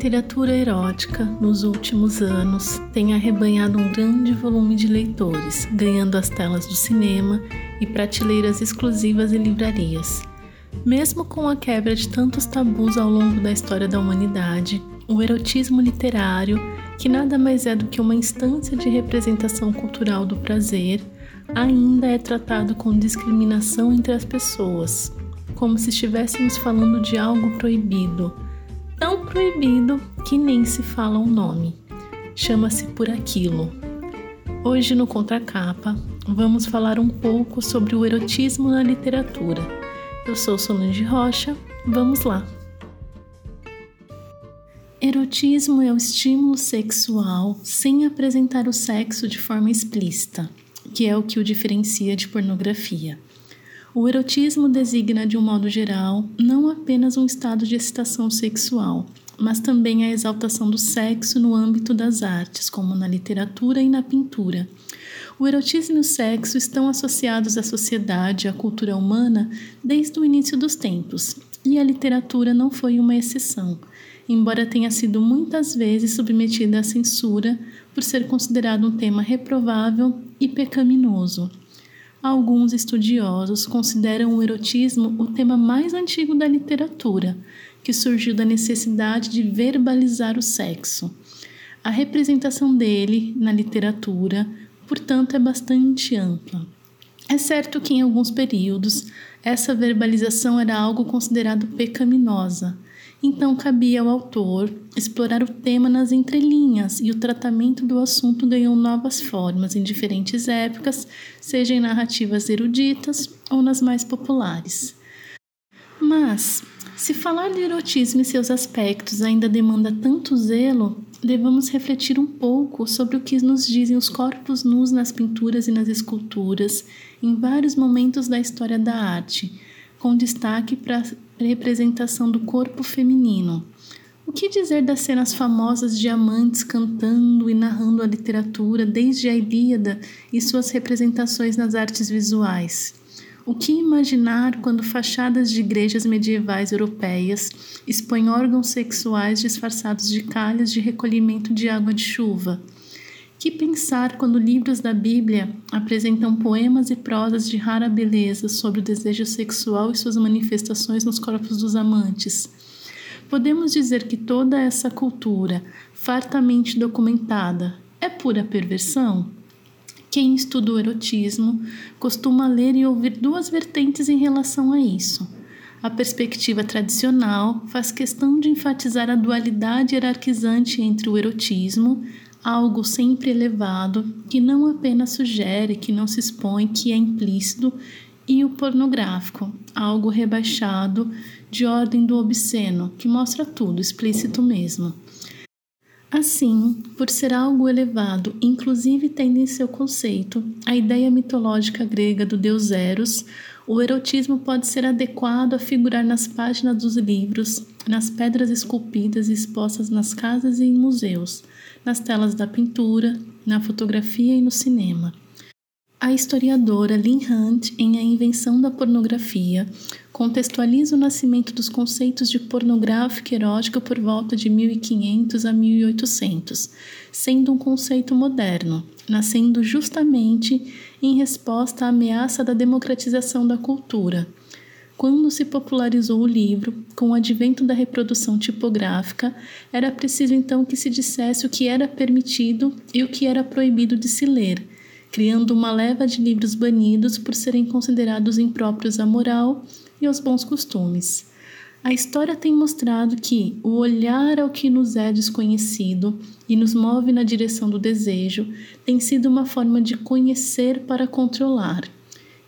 literatura erótica, nos últimos anos, tem arrebanhado um grande volume de leitores, ganhando as telas do cinema e prateleiras exclusivas em livrarias. Mesmo com a quebra de tantos tabus ao longo da história da humanidade, o erotismo literário, que nada mais é do que uma instância de representação cultural do prazer, ainda é tratado com discriminação entre as pessoas, como se estivéssemos falando de algo proibido tão proibido que nem se fala o um nome. Chama-se Por Aquilo. Hoje no Contracapa, vamos falar um pouco sobre o erotismo na literatura. Eu sou Solange Rocha, vamos lá! Erotismo é o estímulo sexual sem apresentar o sexo de forma explícita, que é o que o diferencia de pornografia. O erotismo designa, de um modo geral, não apenas um estado de excitação sexual, mas também a exaltação do sexo no âmbito das artes, como na literatura e na pintura. O erotismo e o sexo estão associados à sociedade, à cultura humana, desde o início dos tempos, e a literatura não foi uma exceção, embora tenha sido muitas vezes submetida à censura por ser considerado um tema reprovável e pecaminoso. Alguns estudiosos consideram o erotismo o tema mais antigo da literatura, que surgiu da necessidade de verbalizar o sexo. A representação dele na literatura, portanto, é bastante ampla. É certo que em alguns períodos essa verbalização era algo considerado pecaminosa então cabia ao autor explorar o tema nas entrelinhas e o tratamento do assunto ganhou novas formas em diferentes épocas, seja em narrativas eruditas ou nas mais populares. Mas, se falar de erotismo e seus aspectos ainda demanda tanto zelo, devemos refletir um pouco sobre o que nos dizem os corpos nus nas pinturas e nas esculturas em vários momentos da história da arte, com destaque para representação do corpo feminino. O que dizer das cenas famosas de amantes cantando e narrando a literatura desde a Ilíada e suas representações nas artes visuais? O que imaginar quando fachadas de igrejas medievais europeias expõem órgãos sexuais disfarçados de calhas de recolhimento de água de chuva? Que pensar quando livros da Bíblia apresentam poemas e prosas de rara beleza sobre o desejo sexual e suas manifestações nos corpos dos amantes? Podemos dizer que toda essa cultura, fartamente documentada, é pura perversão? Quem estuda o erotismo costuma ler e ouvir duas vertentes em relação a isso. A perspectiva tradicional faz questão de enfatizar a dualidade hierarquizante entre o erotismo, algo sempre elevado, que não apenas sugere, que não se expõe, que é implícito, e o pornográfico, algo rebaixado, de ordem do obsceno, que mostra tudo, explícito mesmo. Assim, por ser algo elevado, inclusive tendo em seu conceito a ideia mitológica grega do deus Eros, o erotismo pode ser adequado a figurar nas páginas dos livros, nas pedras esculpidas expostas nas casas e em museus, nas telas da pintura, na fotografia e no cinema. A historiadora Lynn Hunt, em A Invenção da Pornografia, contextualiza o nascimento dos conceitos de pornográfica erótica por volta de 1500 a 1800, sendo um conceito moderno, nascendo justamente em resposta à ameaça da democratização da cultura. Quando se popularizou o livro, com o advento da reprodução tipográfica, era preciso então que se dissesse o que era permitido e o que era proibido de se ler, criando uma leva de livros banidos por serem considerados impróprios à moral e aos bons costumes. A história tem mostrado que o olhar ao que nos é desconhecido e nos move na direção do desejo tem sido uma forma de conhecer para controlar.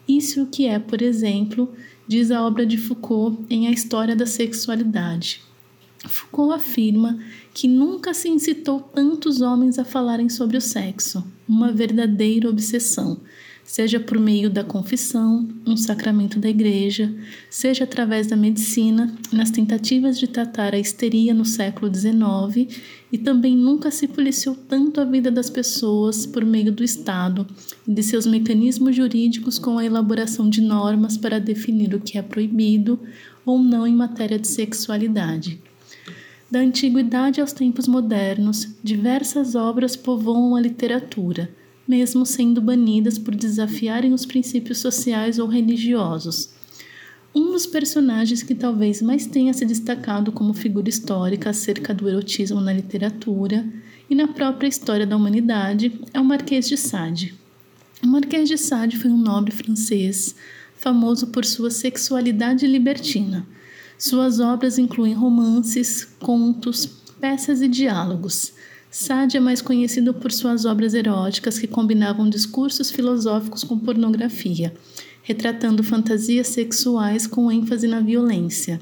Isso que é, por exemplo, diz a obra de Foucault em A História da Sexualidade. Foucault afirma que nunca se incitou tantos homens a falarem sobre o sexo, uma verdadeira obsessão, seja por meio da confissão, um sacramento da igreja, seja através da medicina, nas tentativas de tratar a histeria no século XIX, e também nunca se policiou tanto a vida das pessoas por meio do Estado e de seus mecanismos jurídicos com a elaboração de normas para definir o que é proibido ou não em matéria de sexualidade. Da antiguidade aos tempos modernos, diversas obras povoam a literatura, mesmo sendo banidas por desafiarem os princípios sociais ou religiosos. Um dos personagens que talvez mais tenha se destacado como figura histórica acerca do erotismo na literatura e na própria história da humanidade é o Marquês de Sade. O Marquês de Sade foi um nobre francês, famoso por sua sexualidade libertina suas obras incluem romances, contos, peças e diálogos. Sade é mais conhecido por suas obras eróticas que combinavam discursos filosóficos com pornografia, retratando fantasias sexuais com ênfase na violência.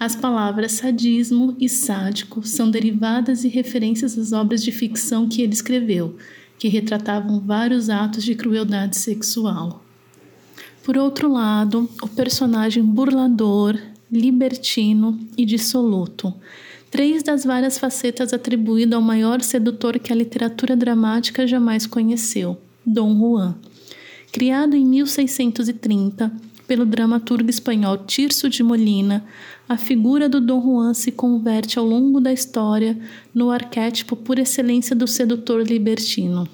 As palavras sadismo e sádico são derivadas e referências às obras de ficção que ele escreveu, que retratavam vários atos de crueldade sexual. Por outro lado, o personagem burlador, libertino e dissoluto. Três das várias facetas atribuídas ao maior sedutor que a literatura dramática jamais conheceu, Dom Juan. Criado em 1630 pelo dramaturgo espanhol Tirso de Molina, a figura do Dom Juan se converte ao longo da história no arquétipo por excelência do sedutor libertino.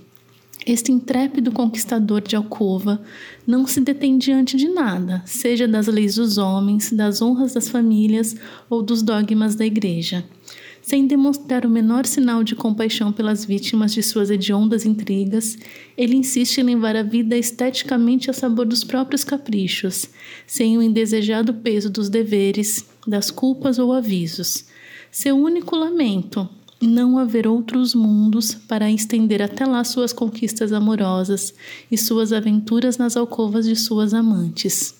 Este intrépido conquistador de alcova não se detém diante de nada, seja das leis dos homens, das honras das famílias ou dos dogmas da igreja. Sem demonstrar o menor sinal de compaixão pelas vítimas de suas hediondas intrigas, ele insiste em levar a vida esteticamente a sabor dos próprios caprichos, sem o indesejado peso dos deveres, das culpas ou avisos. Seu único lamento não haver outros mundos para estender até lá suas conquistas amorosas e suas aventuras nas alcovas de suas amantes.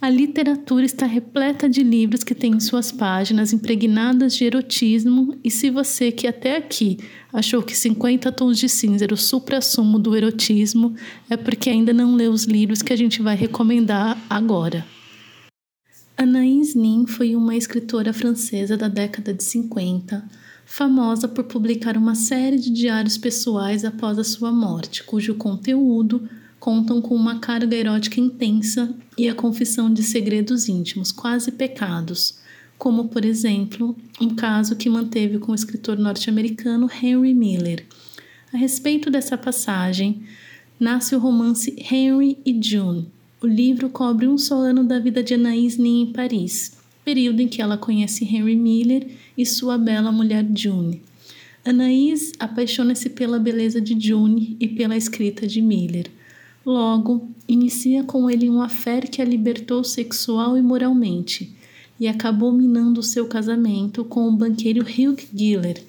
A literatura está repleta de livros que têm suas páginas impregnadas de erotismo, e se você que até aqui achou que 50 tons de cinza era o supra-sumo do erotismo, é porque ainda não leu os livros que a gente vai recomendar agora. Anaïs Nin foi uma escritora francesa da década de 50 famosa por publicar uma série de diários pessoais após a sua morte, cujo conteúdo contam com uma carga erótica intensa e a confissão de segredos íntimos, quase pecados, como, por exemplo, um caso que manteve com o escritor norte-americano Henry Miller. A respeito dessa passagem, nasce o romance Henry e June. O livro cobre um só ano da vida de Anaïs Nin em Paris, período em que ela conhece Henry Miller e sua bela mulher June. Anaís apaixona-se pela beleza de June e pela escrita de Miller. Logo, inicia com ele um affair que a libertou sexual e moralmente, e acabou minando seu casamento com o banqueiro Hugh Giller,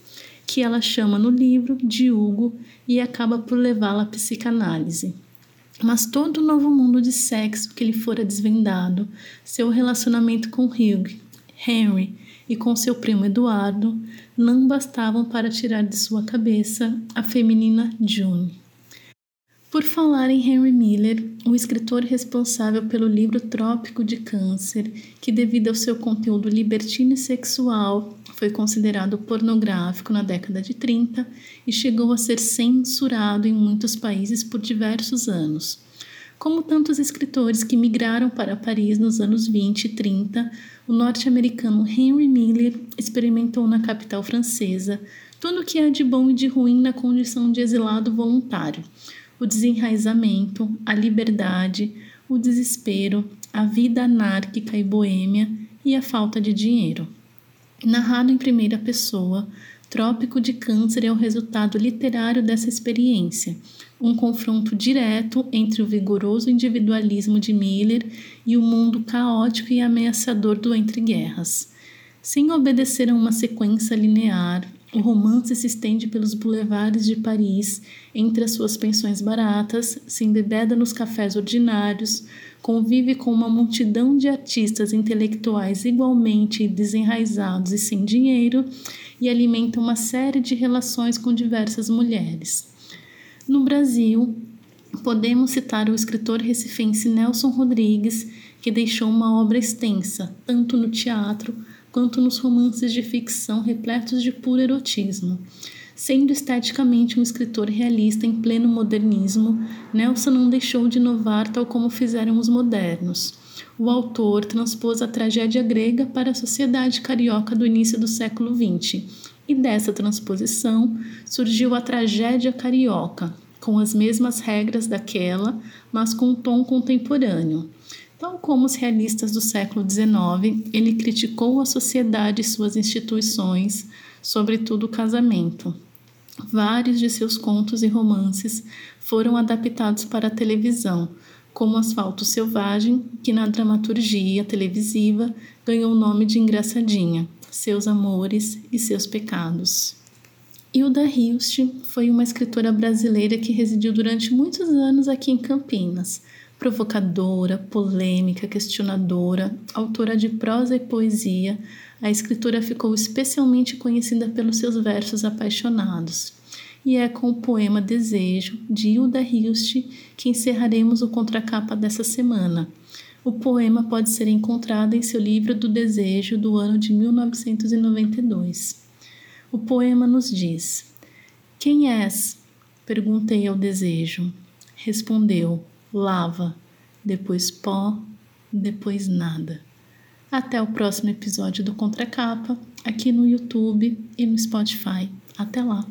que ela chama no livro de Hugo e acaba por levá-la à psicanálise. Mas todo o novo mundo de sexo que lhe fora desvendado, seu relacionamento com Hugh, Henry e com seu primo Eduardo não bastavam para tirar de sua cabeça a feminina June. Por falar em Henry Miller, o escritor responsável pelo livro Trópico de Câncer, que, devido ao seu conteúdo libertino e sexual, foi considerado pornográfico na década de 30 e chegou a ser censurado em muitos países por diversos anos. Como tantos escritores que migraram para Paris nos anos 20 e 30, o norte-americano Henry Miller experimentou na capital francesa tudo o que há de bom e de ruim na condição de exilado voluntário: o desenraizamento, a liberdade, o desespero, a vida anárquica e boêmia e a falta de dinheiro. Narrado em primeira pessoa, Trópico de Câncer é o resultado literário dessa experiência, um confronto direto entre o vigoroso individualismo de Miller e o mundo caótico e ameaçador do Entre Guerras. Sem obedecer a uma sequência linear, o romance se estende pelos boulevards de Paris, entre as suas pensões baratas, se embebeda nos cafés ordinários, convive com uma multidão de artistas intelectuais igualmente desenraizados e sem dinheiro e alimenta uma série de relações com diversas mulheres. No Brasil, podemos citar o escritor recifense Nelson Rodrigues, que deixou uma obra extensa, tanto no teatro quanto nos romances de ficção repletos de puro erotismo. Sendo esteticamente um escritor realista em pleno modernismo, Nelson não deixou de inovar tal como fizeram os modernos. o autor transpôs a tragédia grega para a sociedade carioca do início do século XX, e dessa transposição surgiu a tragédia carioca, com as mesmas regras daquela, mas com um tom contemporâneo. Tal como os realistas do século XIX, ele criticou a sociedade e suas instituições, sobretudo o casamento. Vários de seus contos e romances foram adaptados para a televisão, como Asfalto Selvagem, que na dramaturgia televisiva ganhou o nome de Engraçadinha, Seus Amores e Seus Pecados. Hilda Hilst foi uma escritora brasileira que residiu durante muitos anos aqui em Campinas. Provocadora, polêmica, questionadora, autora de prosa e poesia, a escritora ficou especialmente conhecida pelos seus versos apaixonados. E é com o poema Desejo, de Hilda Hilst, que encerraremos o contracapa dessa semana. O poema pode ser encontrado em seu livro do Desejo, do ano de 1992. O poema nos diz: Quem és? Perguntei ao desejo. Respondeu: Lava, depois pó, depois nada. Até o próximo episódio do Contracapa, aqui no YouTube e no Spotify. Até lá!